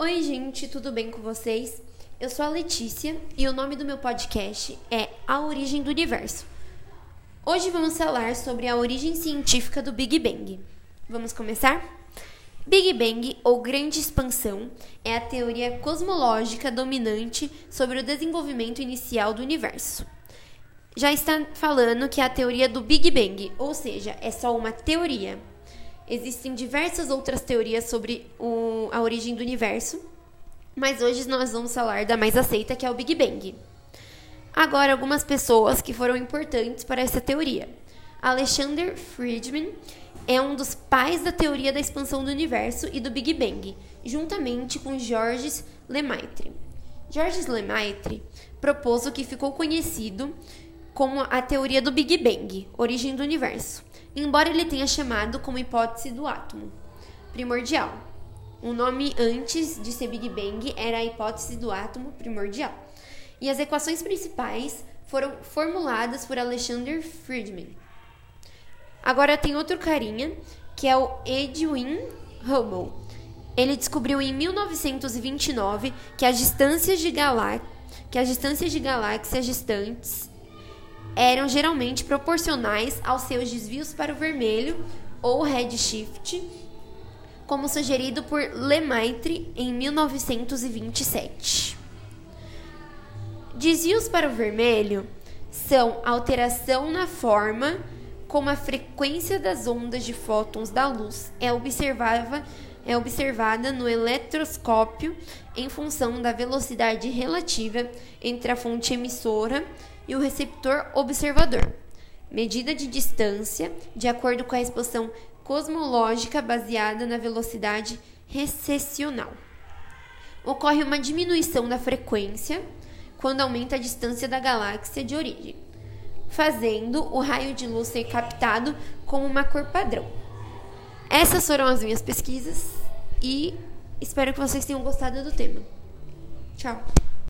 Oi, gente, tudo bem com vocês? Eu sou a Letícia e o nome do meu podcast é A Origem do Universo. Hoje vamos falar sobre a origem científica do Big Bang. Vamos começar? Big Bang, ou Grande Expansão, é a teoria cosmológica dominante sobre o desenvolvimento inicial do universo. Já está falando que é a teoria do Big Bang, ou seja, é só uma teoria. Existem diversas outras teorias sobre o, a origem do universo, mas hoje nós vamos falar da mais aceita, que é o Big Bang. Agora, algumas pessoas que foram importantes para essa teoria. Alexander Friedman é um dos pais da teoria da expansão do universo e do Big Bang, juntamente com Georges Lemaitre. Georges Lemaitre propôs o que ficou conhecido como a teoria do Big Bang, origem do universo embora ele tenha chamado como hipótese do átomo primordial. O nome antes de ser Big Bang era a hipótese do átomo primordial. E as equações principais foram formuladas por Alexander Friedman. Agora tem outro carinha, que é o Edwin Hubble. Ele descobriu em 1929 que as distâncias de, galá que as distâncias de galáxias distantes eram geralmente proporcionais aos seus desvios para o vermelho ou redshift, como sugerido por Lemaitre em 1927. Desvios para o vermelho são alteração na forma como a frequência das ondas de fótons da luz é observada, é observada no eletroscópio em função da velocidade relativa entre a fonte emissora e o receptor observador. Medida de distância de acordo com a expansão cosmológica baseada na velocidade recessional. Ocorre uma diminuição da frequência quando aumenta a distância da galáxia de origem, fazendo o raio de luz ser captado como uma cor padrão. Essas foram as minhas pesquisas e espero que vocês tenham gostado do tema. Tchau!